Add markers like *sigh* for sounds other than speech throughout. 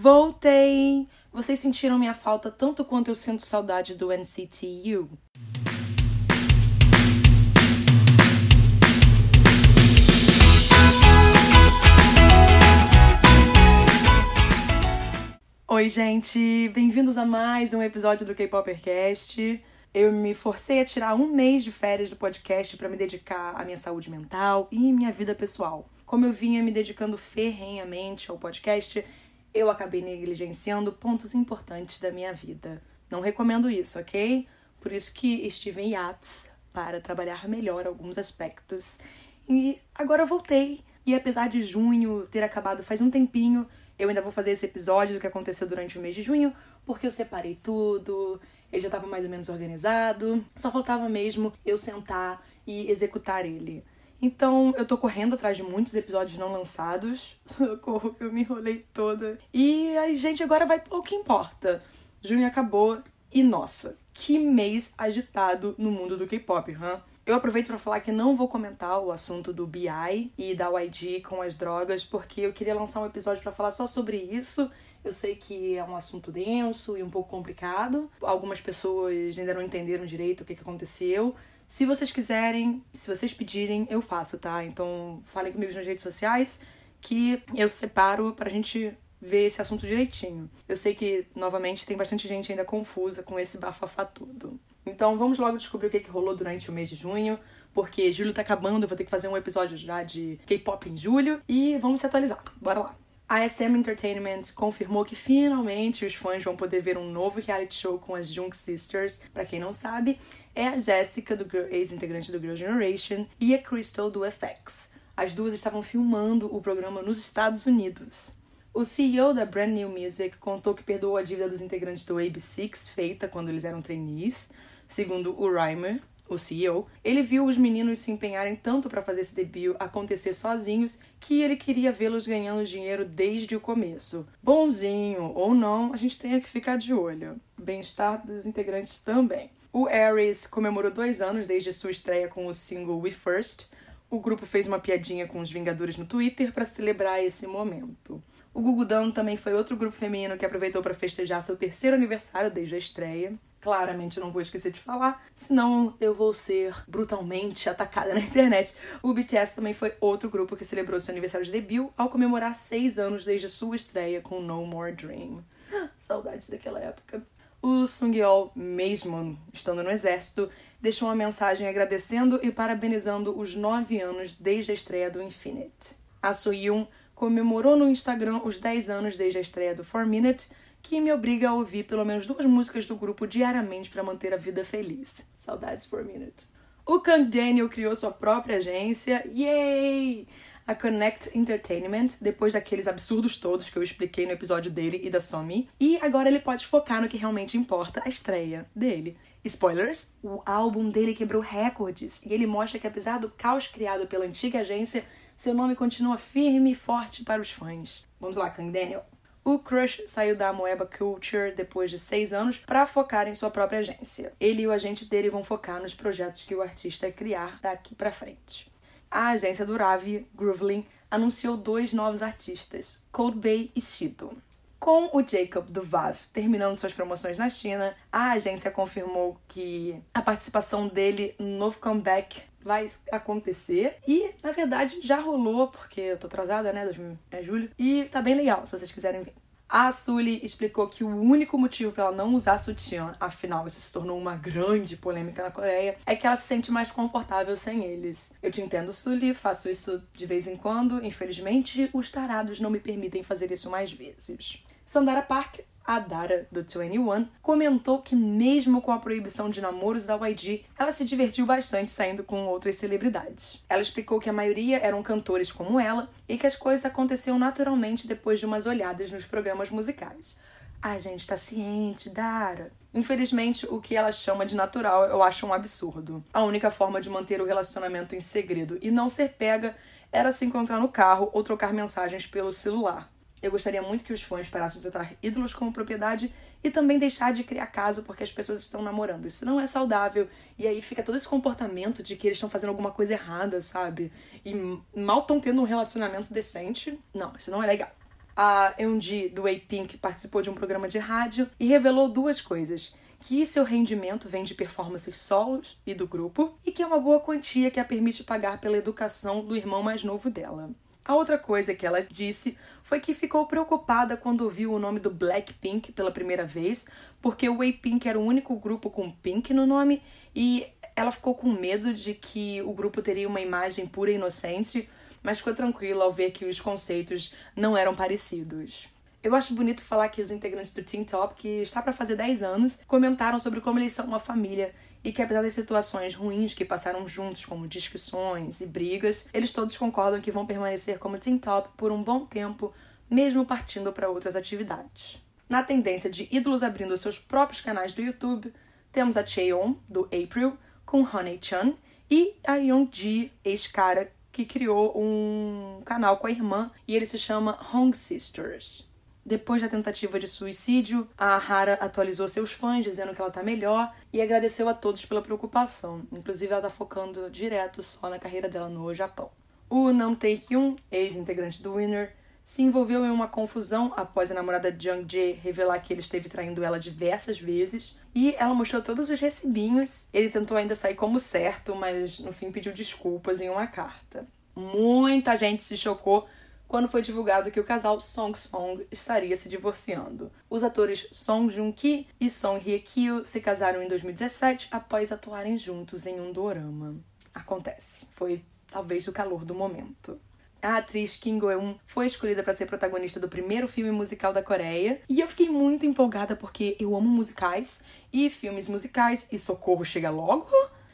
Voltei! Vocês sentiram minha falta tanto quanto eu sinto saudade do NCT U? Oi, gente! Bem-vindos a mais um episódio do K-Popercast. Eu me forcei a tirar um mês de férias do podcast para me dedicar à minha saúde mental e minha vida pessoal. Como eu vinha me dedicando ferrenhamente ao podcast, eu acabei negligenciando pontos importantes da minha vida. Não recomendo isso, ok? Por isso que estive em hiatos para trabalhar melhor alguns aspectos. E agora eu voltei. E apesar de junho ter acabado faz um tempinho, eu ainda vou fazer esse episódio do que aconteceu durante o mês de junho, porque eu separei tudo, ele já estava mais ou menos organizado, só faltava mesmo eu sentar e executar ele. Então, eu tô correndo atrás de muitos episódios não lançados. *laughs* Socorro que eu me enrolei toda. E a gente agora vai pro que importa. Junho acabou e nossa, que mês agitado no mundo do K-pop, hã? Eu aproveito para falar que não vou comentar o assunto do BI e da YG com as drogas, porque eu queria lançar um episódio para falar só sobre isso. Eu sei que é um assunto denso e um pouco complicado. Algumas pessoas ainda não entenderam direito o que aconteceu. Se vocês quiserem, se vocês pedirem, eu faço, tá? Então falem comigo nas redes sociais que eu separo pra gente ver esse assunto direitinho. Eu sei que, novamente, tem bastante gente ainda confusa com esse bafafá tudo. Então vamos logo descobrir o que, que rolou durante o mês de junho, porque julho tá acabando, eu vou ter que fazer um episódio já de K-pop em julho e vamos se atualizar. Bora lá! A SM Entertainment confirmou que finalmente os fãs vão poder ver um novo reality show com as Junk Sisters. Para quem não sabe, é a Jessica, do ex-integrante do Girl Generation, e a Crystal do FX. As duas estavam filmando o programa nos Estados Unidos. O CEO da Brand New Music contou que perdoou a dívida dos integrantes do AB6 feita quando eles eram trainees. Segundo o Reimer, o CEO, ele viu os meninos se empenharem tanto para fazer esse debut acontecer sozinhos que ele queria vê-los ganhando dinheiro desde o começo. Bonzinho ou não, a gente tem que ficar de olho. Bem-estar dos integrantes também. O Aries comemorou dois anos desde sua estreia com o single We First. O grupo fez uma piadinha com os Vingadores no Twitter para celebrar esse momento. O Gugudão também foi outro grupo feminino que aproveitou para festejar seu terceiro aniversário desde a estreia. Claramente não vou esquecer de falar, senão eu vou ser brutalmente atacada *laughs* na internet. O BTS também foi outro grupo que celebrou seu aniversário de debut ao comemorar seis anos desde sua estreia com No More Dream. *gasps* Saudades daquela época. O Sungyeol, mesmo estando no exército, deixou uma mensagem agradecendo e parabenizando os nove anos desde a estreia do Infinite. A Soyun comemorou no Instagram os 10 anos desde a estreia do 4 Minute, que me obriga a ouvir pelo menos duas músicas do grupo diariamente para manter a vida feliz. Saudades 4 Minute. O Kang Daniel criou sua própria agência, yay! A Connect Entertainment, depois daqueles absurdos todos que eu expliquei no episódio dele e da Somi, e agora ele pode focar no que realmente importa, a estreia dele. Spoilers, o álbum dele quebrou recordes e ele mostra que apesar do caos criado pela antiga agência, seu nome continua firme e forte para os fãs. Vamos lá, Kang Daniel. O Crush saiu da Moeba Culture depois de seis anos para focar em sua própria agência. Ele e o agente dele vão focar nos projetos que o artista criar daqui para frente a agência do Ravi, Groovlin, anunciou dois novos artistas, Cold Bay e Shido. Com o Jacob do VAV terminando suas promoções na China, a agência confirmou que a participação dele no novo comeback vai acontecer. E, na verdade, já rolou, porque eu tô atrasada, né? 2000 é julho. E tá bem legal, se vocês quiserem ver. A Sully explicou que o único motivo para ela não usar sutiã, afinal isso se tornou uma grande polêmica na Coreia, é que ela se sente mais confortável sem eles. Eu te entendo, Sully, faço isso de vez em quando, infelizmente os tarados não me permitem fazer isso mais vezes. Sandara Park a Dara, do 21, comentou que, mesmo com a proibição de namoros da YG, ela se divertiu bastante saindo com outras celebridades. Ela explicou que a maioria eram cantores como ela e que as coisas aconteciam naturalmente depois de umas olhadas nos programas musicais. A gente tá ciente, Dara. Infelizmente, o que ela chama de natural eu acho um absurdo. A única forma de manter o relacionamento em segredo e não ser pega era se encontrar no carro ou trocar mensagens pelo celular. Eu gostaria muito que os fãs parassem de tratar ídolos como propriedade e também deixar de criar caso porque as pessoas estão namorando. Isso não é saudável. E aí fica todo esse comportamento de que eles estão fazendo alguma coisa errada, sabe? E mal estão tendo um relacionamento decente. Não, isso não é legal. a Eunji do A-Pink participou de um programa de rádio e revelou duas coisas que seu rendimento vem de performances solos e do grupo, e que é uma boa quantia que a permite pagar pela educação do irmão mais novo dela. A outra coisa que ela disse foi que ficou preocupada quando ouviu o nome do Blackpink pela primeira vez, porque o A-Pink era o único grupo com Pink no nome e ela ficou com medo de que o grupo teria uma imagem pura e inocente, mas ficou tranquila ao ver que os conceitos não eram parecidos. Eu acho bonito falar que os integrantes do Teen Top, que está para fazer 10 anos, comentaram sobre como eles são uma família e que apesar das situações ruins que passaram juntos, como discussões e brigas, eles todos concordam que vão permanecer como Teen Top por um bom tempo, mesmo partindo para outras atividades. Na tendência de ídolos abrindo seus próprios canais do YouTube, temos a Cheon, do April, com Honey Chan, e a Young ex-cara, que criou um canal com a irmã e ele se chama Hong Sisters. Depois da tentativa de suicídio, a Hara atualizou seus fãs dizendo que ela tá melhor e agradeceu a todos pela preocupação. Inclusive, ela tá focando direto só na carreira dela no Japão. O Nam Tae-hyun, ex-integrante do Winner, se envolveu em uma confusão após a namorada Jung Jae revelar que ele esteve traindo ela diversas vezes e ela mostrou todos os recibinhos. Ele tentou ainda sair como certo, mas no fim pediu desculpas em uma carta. Muita gente se chocou quando foi divulgado que o casal Song Song estaria se divorciando. Os atores Song Joong-ki e Song Hye-kyo se casaram em 2017 após atuarem juntos em um dorama. Acontece. Foi talvez o calor do momento. A atriz Kim Go-eun foi escolhida para ser protagonista do primeiro filme musical da Coreia e eu fiquei muito empolgada porque eu amo musicais e filmes musicais e socorro chega logo.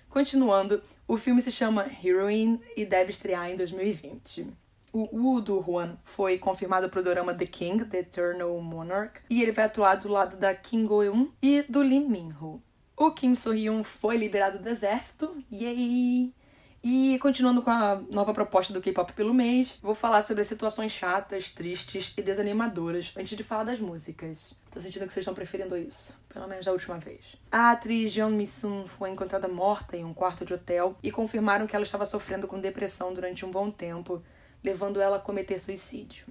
Continuando, o filme se chama Heroine e deve estrear em 2020. O U do Juan foi confirmado pro drama The King, The Eternal Monarch, e ele vai atuar do lado da Kim Go-eun e do Lee Min-ho. O Kim So-hyun foi liberado do exército, yay! E continuando com a nova proposta do K-pop pelo mês, vou falar sobre as situações chatas, tristes e desanimadoras antes de falar das músicas. Tô sentindo que vocês estão preferindo isso, pelo menos da última vez. A atriz Jeon Mi-sun foi encontrada morta em um quarto de hotel e confirmaram que ela estava sofrendo com depressão durante um bom tempo levando ela a cometer suicídio.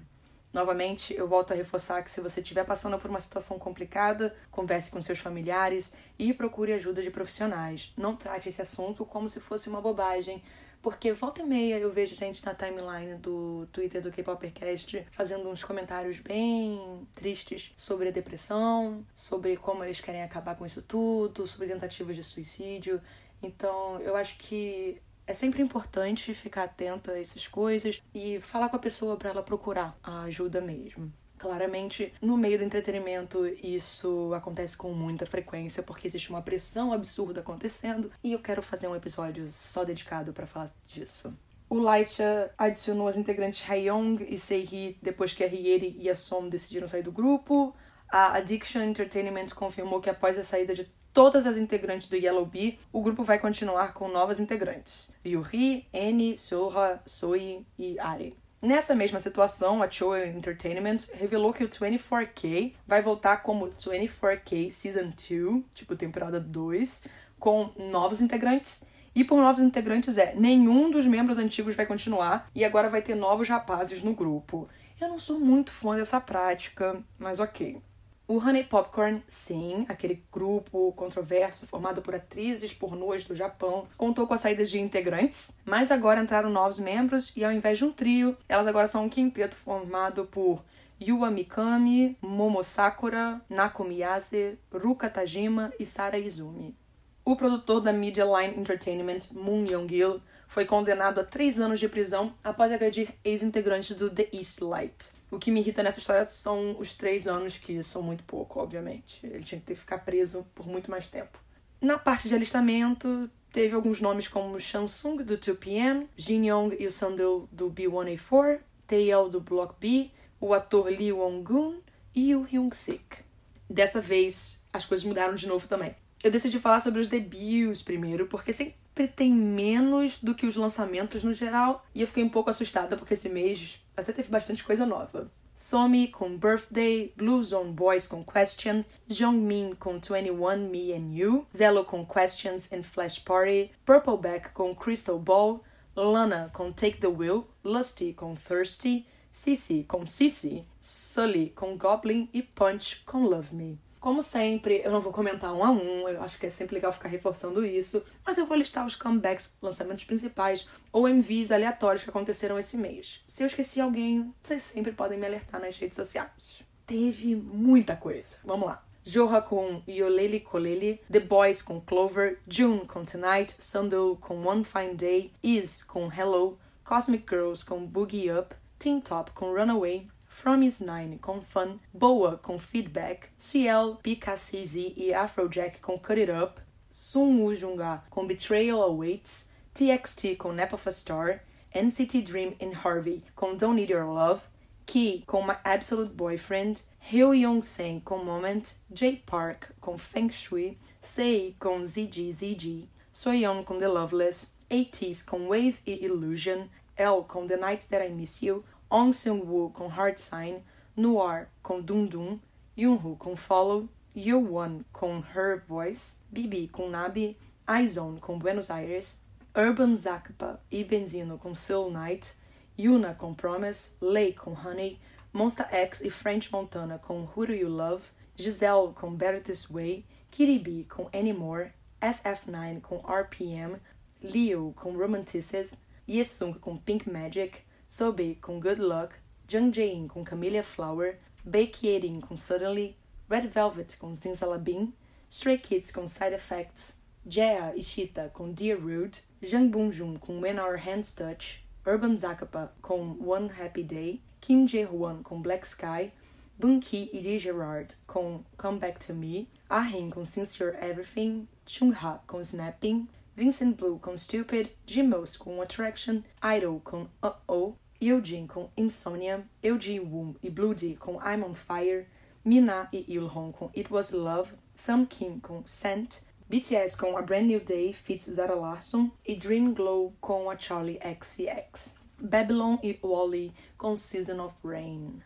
Novamente, eu volto a reforçar que se você estiver passando por uma situação complicada, converse com seus familiares e procure ajuda de profissionais. Não trate esse assunto como se fosse uma bobagem, porque volta e meia eu vejo gente na timeline do Twitter do K-Popercast fazendo uns comentários bem tristes sobre a depressão, sobre como eles querem acabar com isso tudo, sobre tentativas de suicídio. Então, eu acho que é sempre importante ficar atento a essas coisas e falar com a pessoa para ela procurar a ajuda mesmo. Claramente, no meio do entretenimento, isso acontece com muita frequência porque existe uma pressão absurda acontecendo e eu quero fazer um episódio só dedicado para falar disso. O Laisha adicionou as integrantes Haeyong e Seihee depois que a Rieri e a Som decidiram sair do grupo. A Addiction Entertainment confirmou que após a saída de todas as integrantes do Yellow Bee, o grupo vai continuar com novas integrantes: Yuri, Annie, Sora, Soi e Ari. Nessa mesma situação, a Cho Entertainment revelou que o 24K vai voltar como 24K Season 2, tipo temporada 2, com novos integrantes. E por novos integrantes é nenhum dos membros antigos vai continuar e agora vai ter novos rapazes no grupo. Eu não sou muito fã dessa prática, mas ok. O Honey Popcorn, sim, aquele grupo controverso formado por atrizes pornôs do Japão, contou com a saída de integrantes, mas agora entraram novos membros e ao invés de um trio, elas agora são um quinteto formado por Yua Mikami, Momo Sakura, Nako Miyase, Ruka Tajima e Sara Izumi. O produtor da Media Line Entertainment, Moon Young-il, foi condenado a três anos de prisão após agredir ex-integrantes do The East Light. O que me irrita nessa história são os três anos, que são muito pouco, obviamente. Ele tinha que ter que ficar preso por muito mais tempo. Na parte de alistamento, teve alguns nomes como Shansung, do 2PM, Jin Yong e o Sandil, do B1A4, Taeyel, do Block B, o ator Lee Wong-gun e o Hyung-sik. Dessa vez, as coisas mudaram de novo também. Eu decidi falar sobre os debuts primeiro, porque sempre tem menos do que os lançamentos no geral, e eu fiquei um pouco assustada porque esse mês até teve bastante coisa nova. Somi com Birthday, Blue Zone Boys com Question, Jongmin com 21 Me and You, Zello com Questions and Flash Party, Purpleback com Crystal Ball, Lana com Take the Wheel, Lusty com Thirsty, Sissy com Sissy, Sully com Goblin e Punch com Love Me. Como sempre, eu não vou comentar um a um, eu acho que é sempre legal ficar reforçando isso, mas eu vou listar os comebacks, lançamentos principais ou MVs aleatórios que aconteceram esse mês. Se eu esqueci alguém, vocês sempre podem me alertar nas redes sociais. Teve muita coisa. Vamos lá. Jorra com Yolele Kolele, The Boys com Clover, June com Tonight, Sandal com One Fine Day, Is com Hello, Cosmic Girls com Boogie Up, Teen Top com Runaway, From Is Nine com Fun, Boa com Feedback, CL, BKCZ e Afrojack com Cut It Up, Sun Woo Junga com Betrayal Awaits, TXT com Nap of a Star, NCT Dream and Harvey com Don't Need Your Love, Key com My Absolute Boyfriend, Hyo Young Sang com Moment, J Park com Feng Shui, Sei com ZG ZG, Soyeon com The Loveless, ATEEZ com Wave e Illusion, L com The Nights That I Miss You, Ong Seung-woo com Hard Sign, Noir com Dum Dum, Yoonho com Follow, Yo-Won com Her Voice, Bibi com Nabi, iZone com Buenos Aires, Urban Zakpa e Benzino com Soul Night, Yuna com Promise, Lay com Honey, Monsta X e French Montana com Who Do You Love, Giselle com Better This Way, Kiribi com Anymore, SF9 com RPM, Leo com Romanticism, Yesung com Pink Magic, Sobe com Good Luck, Jung Jae-in com Camellia Flower, Baekhyun com Suddenly, Red Velvet com Zinsalabim, Stray Kids com Side Effects, Jaya Ishita com Dear Rude, Jang Bunjun com When Our Hands Touch, Urban Zakapa com One Happy Day, Kim Jae-hwan com Black Sky, Bunki e D. Gerard com Come Back to Me, Ah-hin com Since You're Everything, Chung-ha com Snapping, Vincent Blue com Stupid, Jimos com Attraction, Idol com Uh-Oh, Eugene com Insomnia, Eugene Woom e Blue D com I'm on Fire, Mina e Ilhong com It Was Love, Sam Kim com Scent, BTS com A Brand New Day feats Zara Larsson e Dream Glow com a Charlie XCX. Babylon e Wally com Season of Rain.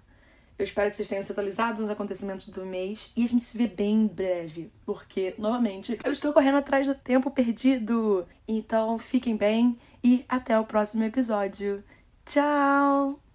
Eu espero que vocês tenham se atualizado nos acontecimentos do mês e a gente se vê bem em breve, porque, novamente, eu estou correndo atrás do tempo perdido. Então, fiquem bem e até o próximo episódio. Tchau!